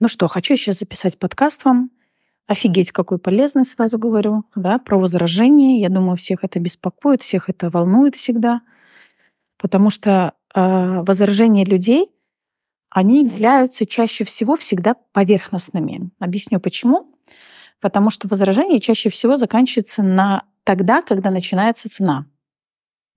Ну что, хочу сейчас записать подкаст вам. Офигеть, какой полезный, сразу говорю, да, про возражение. Я думаю, всех это беспокоит, всех это волнует всегда. Потому что э, возражения людей, они являются чаще всего всегда поверхностными. Объясню почему. Потому что возражение чаще всего заканчивается на тогда, когда начинается цена.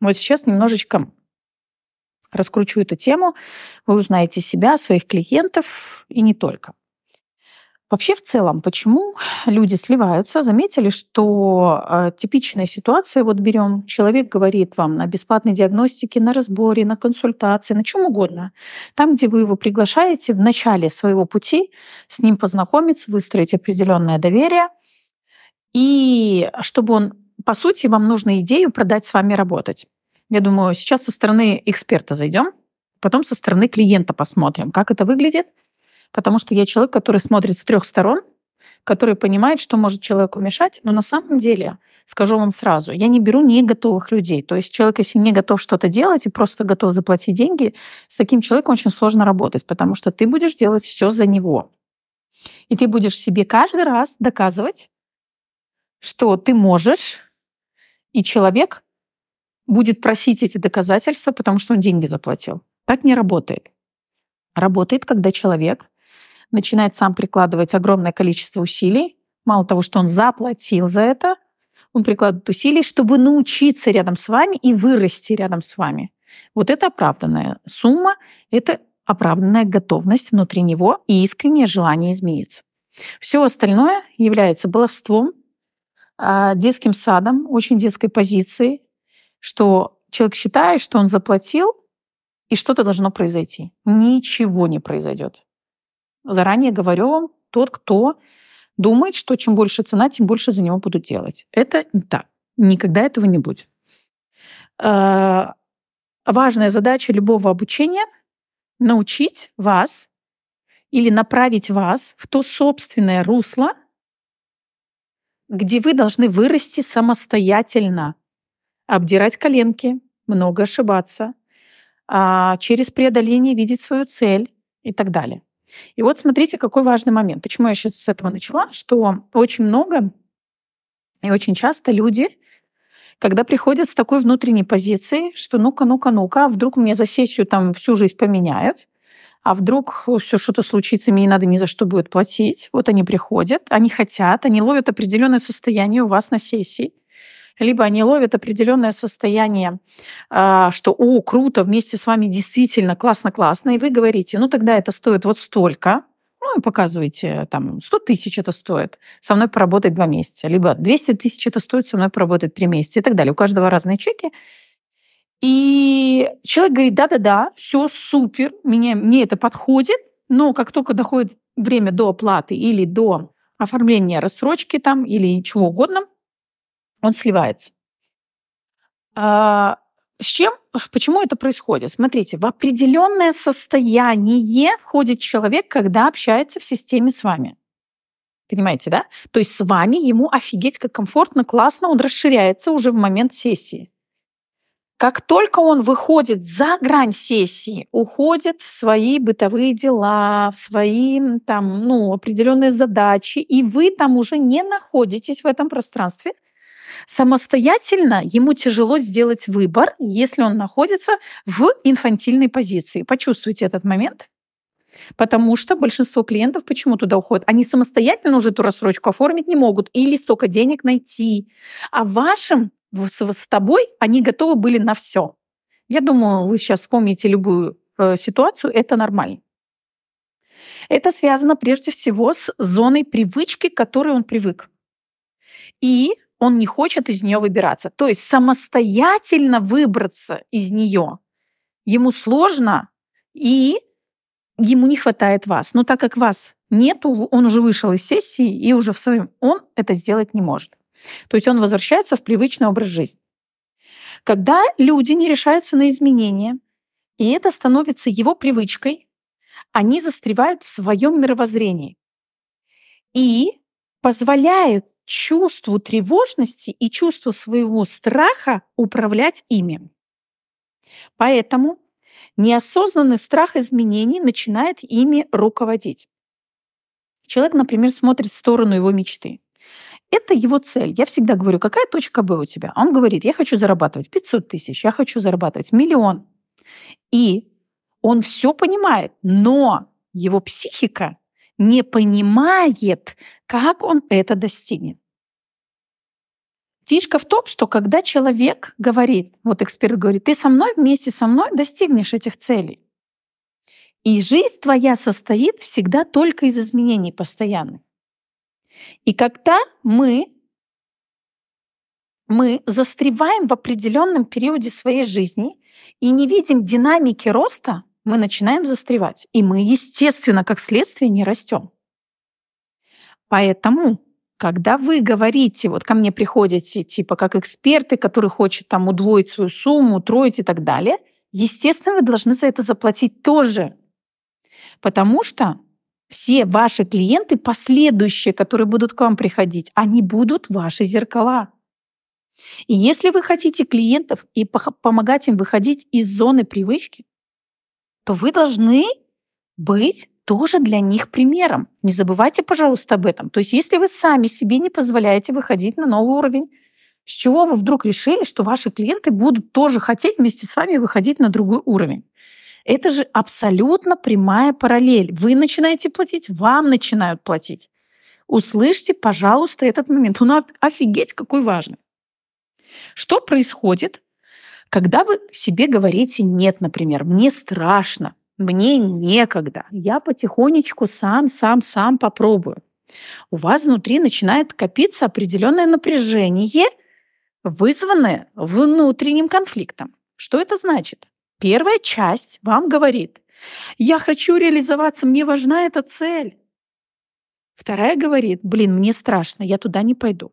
Вот сейчас немножечко раскручу эту тему, вы узнаете себя, своих клиентов и не только. Вообще в целом, почему люди сливаются? Заметили, что э, типичная ситуация, вот берем, человек говорит вам на бесплатной диагностике, на разборе, на консультации, на чем угодно. Там, где вы его приглашаете в начале своего пути, с ним познакомиться, выстроить определенное доверие. И чтобы он, по сути, вам нужно идею продать с вами работать. Я думаю, сейчас со стороны эксперта зайдем, потом со стороны клиента посмотрим, как это выглядит. Потому что я человек, который смотрит с трех сторон, который понимает, что может человеку мешать. Но на самом деле, скажу вам сразу, я не беру не готовых людей. То есть человек, если не готов что-то делать и просто готов заплатить деньги, с таким человеком очень сложно работать, потому что ты будешь делать все за него. И ты будешь себе каждый раз доказывать, что ты можешь, и человек будет просить эти доказательства, потому что он деньги заплатил. Так не работает. Работает, когда человек начинает сам прикладывать огромное количество усилий. Мало того, что он заплатил за это, он прикладывает усилий, чтобы научиться рядом с вами и вырасти рядом с вами. Вот это оправданная сумма, это оправданная готовность внутри него и искреннее желание измениться. Все остальное является баловством, а, детским садом, очень детской позицией, что человек считает, что он заплатил, и что-то должно произойти. Ничего не произойдет. Заранее говорю вам, тот, кто думает, что чем больше цена, тем больше за него будут делать. Это не так. Никогда этого не будет. Э, важная задача любого обучения — научить вас или направить вас в то собственное русло, где вы должны вырасти самостоятельно обдирать коленки, много ошибаться, а, через преодоление видеть свою цель и так далее. И вот смотрите, какой важный момент. Почему я сейчас с этого начала? Что очень много и очень часто люди, когда приходят с такой внутренней позицией, что ну-ка, ну-ка, ну-ка, а вдруг мне за сессию там всю жизнь поменяют, а вдруг все что-то случится, мне не надо ни за что будет платить. Вот они приходят, они хотят, они ловят определенное состояние у вас на сессии либо они ловят определенное состояние, а, что «О, круто, вместе с вами действительно классно-классно», и вы говорите, ну тогда это стоит вот столько, ну и показываете, там, 100 тысяч это стоит, со мной поработать два месяца, либо 200 тысяч это стоит, со мной поработать три месяца и так далее. У каждого разные чеки. И человек говорит, да-да-да, все супер, мне, мне это подходит, но как только доходит время до оплаты или до оформления рассрочки там или чего угодно, он сливается. А, с чем, почему это происходит? Смотрите, в определенное состояние входит человек, когда общается в системе с вами. Понимаете, да? То есть с вами ему офигеть как комфортно, классно, он расширяется уже в момент сессии. Как только он выходит за грань сессии, уходит в свои бытовые дела, в свои там, ну, определенные задачи, и вы там уже не находитесь в этом пространстве, Самостоятельно ему тяжело сделать выбор, если он находится в инфантильной позиции. Почувствуйте этот момент. Потому что большинство клиентов почему туда уходят? Они самостоятельно уже эту рассрочку оформить не могут или столько денег найти. А вашим, с, с тобой, они готовы были на все. Я думаю, вы сейчас вспомните любую э, ситуацию, это нормально. Это связано прежде всего с зоной привычки, к которой он привык. И он не хочет из нее выбираться. То есть самостоятельно выбраться из нее ему сложно, и ему не хватает вас. Но так как вас нету, он уже вышел из сессии, и уже в своем он это сделать не может. То есть он возвращается в привычный образ жизни. Когда люди не решаются на изменения, и это становится его привычкой, они застревают в своем мировоззрении и позволяют чувству тревожности и чувству своего страха управлять ими. Поэтому неосознанный страх изменений начинает ими руководить. Человек, например, смотрит в сторону его мечты. Это его цель. Я всегда говорю, какая точка Б у тебя? Он говорит, я хочу зарабатывать 500 тысяч, я хочу зарабатывать миллион. И он все понимает, но его психика не понимает, как он это достигнет. Фишка в том, что когда человек говорит, вот эксперт говорит, ты со мной, вместе со мной достигнешь этих целей. И жизнь твоя состоит всегда только из изменений постоянных. И когда мы, мы застреваем в определенном периоде своей жизни и не видим динамики роста, мы начинаем застревать. И мы, естественно, как следствие, не растем. Поэтому, когда вы говорите, вот ко мне приходите, типа, как эксперты, которые хотят там удвоить свою сумму, утроить и так далее, естественно, вы должны за это заплатить тоже. Потому что все ваши клиенты, последующие, которые будут к вам приходить, они будут ваши зеркала. И если вы хотите клиентов и помогать им выходить из зоны привычки, то вы должны быть тоже для них примером. Не забывайте, пожалуйста, об этом. То есть если вы сами себе не позволяете выходить на новый уровень, с чего вы вдруг решили, что ваши клиенты будут тоже хотеть вместе с вами выходить на другой уровень? Это же абсолютно прямая параллель. Вы начинаете платить, вам начинают платить. Услышьте, пожалуйста, этот момент. Он офигеть какой важный. Что происходит, когда вы себе говорите «нет», например, «мне страшно», «мне некогда», «я потихонечку сам, сам, сам попробую». У вас внутри начинает копиться определенное напряжение, вызванное внутренним конфликтом. Что это значит? Первая часть вам говорит, я хочу реализоваться, мне важна эта цель. Вторая говорит, блин, мне страшно, я туда не пойду.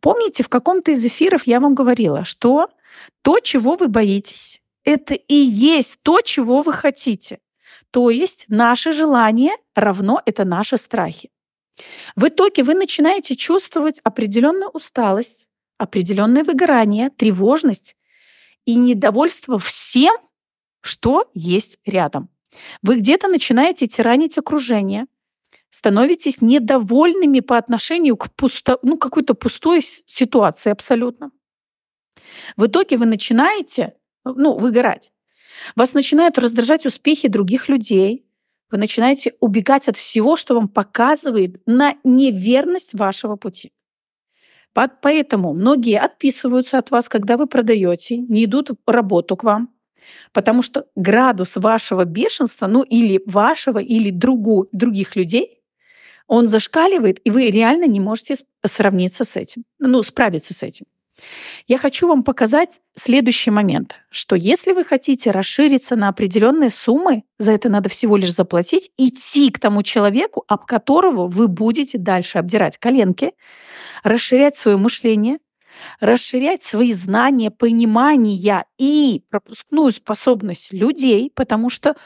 Помните, в каком-то из эфиров я вам говорила, что то, чего вы боитесь, это и есть то, чего вы хотите. То есть наше желание равно это наши страхи. В итоге вы начинаете чувствовать определенную усталость, определенное выгорание, тревожность и недовольство всем, что есть рядом. Вы где-то начинаете тиранить окружение, становитесь недовольными по отношению к пусто, ну, какой-то пустой ситуации абсолютно. В итоге вы начинаете ну, выгорать. Вас начинают раздражать успехи других людей. Вы начинаете убегать от всего, что вам показывает на неверность вашего пути. Поэтому многие отписываются от вас, когда вы продаете, не идут в работу к вам, потому что градус вашего бешенства, ну или вашего, или другу, других людей, он зашкаливает, и вы реально не можете сравниться с этим, ну, справиться с этим. Я хочу вам показать следующий момент, что если вы хотите расшириться на определенные суммы, за это надо всего лишь заплатить, идти к тому человеку, об которого вы будете дальше обдирать коленки, расширять свое мышление, расширять свои знания, понимания и пропускную способность людей, потому что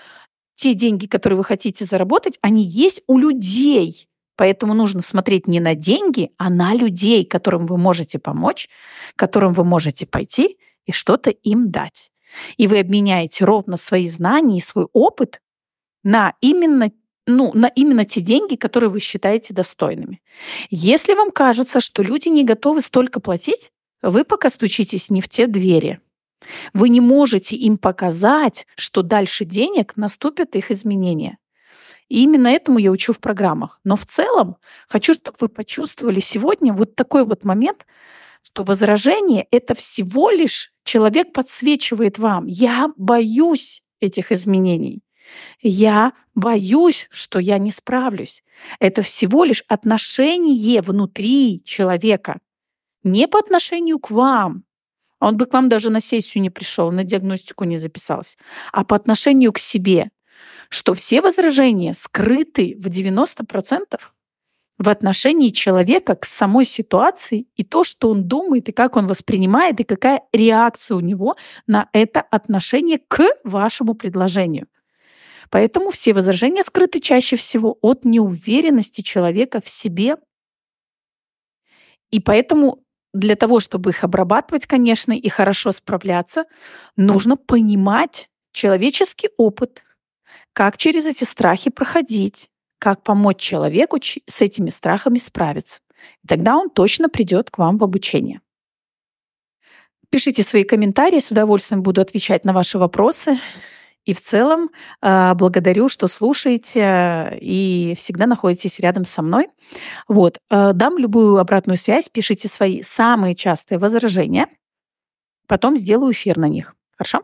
те деньги, которые вы хотите заработать, они есть у людей. Поэтому нужно смотреть не на деньги, а на людей, которым вы можете помочь, которым вы можете пойти и что-то им дать. И вы обменяете ровно свои знания и свой опыт на именно ну, на именно те деньги, которые вы считаете достойными. Если вам кажется, что люди не готовы столько платить, вы пока стучитесь не в те двери. Вы не можете им показать, что дальше денег наступят их изменения. И именно этому я учу в программах. Но в целом хочу, чтобы вы почувствовали сегодня вот такой вот момент, что возражение — это всего лишь человек подсвечивает вам. Я боюсь этих изменений. Я боюсь, что я не справлюсь. Это всего лишь отношение внутри человека. Не по отношению к вам. Он бы к вам даже на сессию не пришел, на диагностику не записался. А по отношению к себе что все возражения скрыты в 90% в отношении человека к самой ситуации и то, что он думает, и как он воспринимает, и какая реакция у него на это отношение к вашему предложению. Поэтому все возражения скрыты чаще всего от неуверенности человека в себе. И поэтому для того, чтобы их обрабатывать, конечно, и хорошо справляться, нужно понимать человеческий опыт, как через эти страхи проходить, как помочь человеку с этими страхами справиться. И тогда он точно придет к вам в обучение. Пишите свои комментарии, с удовольствием буду отвечать на ваши вопросы. И в целом э, благодарю, что слушаете и всегда находитесь рядом со мной. Вот, э, дам любую обратную связь, пишите свои самые частые возражения, потом сделаю эфир на них. Хорошо?